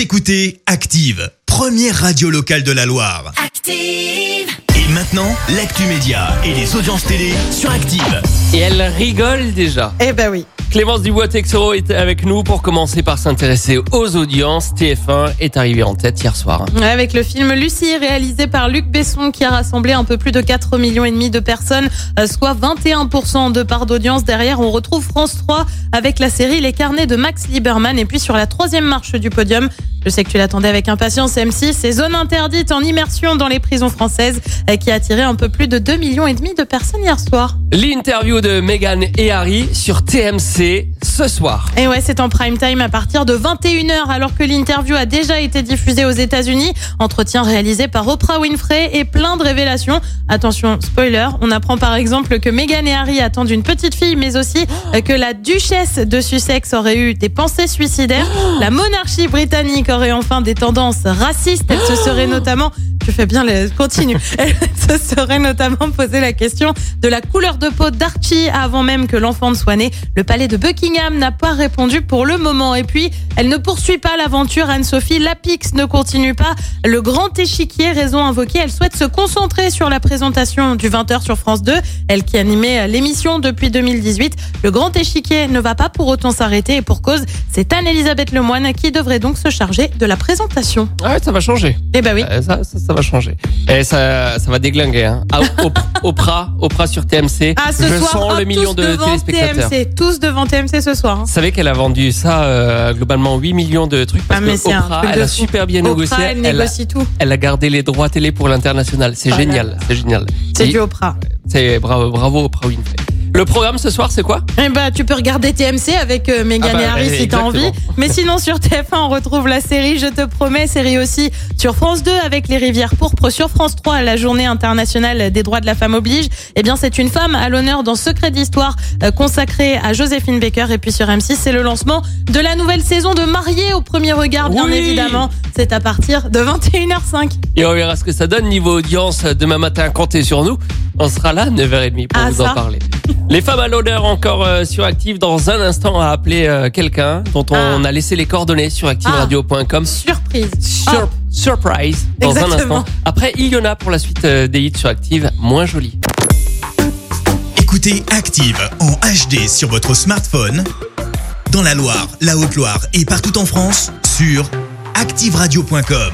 Vous écoutez Active, première radio locale de la Loire. Active. Et maintenant, l'actu média et les audiences télé sur Active. Et elle rigole déjà. Eh ben oui. Clémence Dubois-Texoro est avec nous pour commencer par s'intéresser aux audiences. TF1 est arrivé en tête hier soir. Avec le film Lucie, réalisé par Luc Besson, qui a rassemblé un peu plus de 4 millions et demi de personnes, euh, soit 21% de part d'audience. Derrière, on retrouve France 3 avec la série Les Carnets de Max Lieberman. Et puis sur la troisième marche du podium, je sais que tu l'attendais avec impatience, M6, c'est Zone Interdite en immersion dans les prisons françaises, euh, qui a attiré un peu plus de 2 millions et demi de personnes hier soir. L'interview de Meghan et Harry sur TMC ce soir. Et ouais, c'est en prime time à partir de 21h, alors que l'interview a déjà été diffusée aux États-Unis. Entretien réalisé par Oprah Winfrey et plein de révélations. Attention, spoiler, on apprend par exemple que Meghan et Harry attendent une petite fille, mais aussi que la duchesse de Sussex aurait eu des pensées suicidaires. La monarchie britannique aurait enfin des tendances racistes. Elle se serait notamment tu fais bien, les... continue. Elle se serait notamment posé la question de la couleur de peau d'Archie avant même que l'enfant ne soit né. Le palais de Buckingham n'a pas répondu pour le moment. Et puis, elle ne poursuit pas l'aventure Anne-Sophie. Lapix ne continue pas. Le grand échiquier, raison invoquée, elle souhaite se concentrer sur la présentation du 20h sur France 2. Elle qui animait l'émission depuis 2018. Le grand échiquier ne va pas pour autant s'arrêter et pour cause, c'est Anne-Elisabeth Lemoine qui devrait donc se charger de la présentation. Ah ouais, ça va changer. Eh ben oui. Euh, ça, ça, ça va changer. Et ça, ça va déglinguer. Hein. Ah, Op- Oprah, Oprah sur TMC. Ah, ce Je soir, sens le million de téléspectateurs. TMC, tous devant TMC ce soir. hein. Vous savez qu'elle a vendu ça euh, globalement 8 millions de trucs parce Ah, mais que c'est un Oprah, truc elle a fou. super bien Oprah, négocié. elle Elle a, tout. elle a gardé les droits télé pour l'international. C'est génial, c'est génial. C'est du Oprah. C'est bravo, bravo Oprah Winfrey. Le programme ce soir, c'est quoi Eh ben, tu peux regarder TMC avec euh, Ah bah, et Harry si t'as envie. Mais sinon, sur TF1, on retrouve la série Je te promets, série aussi sur France 2 avec Les Rivières Pourpres. Sur France 3, la journée internationale des droits de la femme oblige. Eh bien, c'est une femme à l'honneur dans Secret d'Histoire euh, consacrée à Joséphine Baker. Et puis sur M6, c'est le lancement de la nouvelle saison de Mariés au premier regard, bien Oui. évidemment. C'est à partir de 21h05. Et on verra ce que ça donne niveau audience demain matin. Comptez sur nous. On sera là 9h30 pour Ah, vous en parler. Les femmes à l'honneur encore euh, sur Active. Dans un instant, à appeler euh, quelqu'un dont on Ah. a laissé les coordonnées sur activeradio.com. Surprise. Sur- Surprise dans un instant. Après, il y en a pour la suite euh, des hits sur Active. Moins joli. Écoutez Active en HD sur votre smartphone, dans la Loire, la Haute-Loire et partout en France, sur activeradio.com.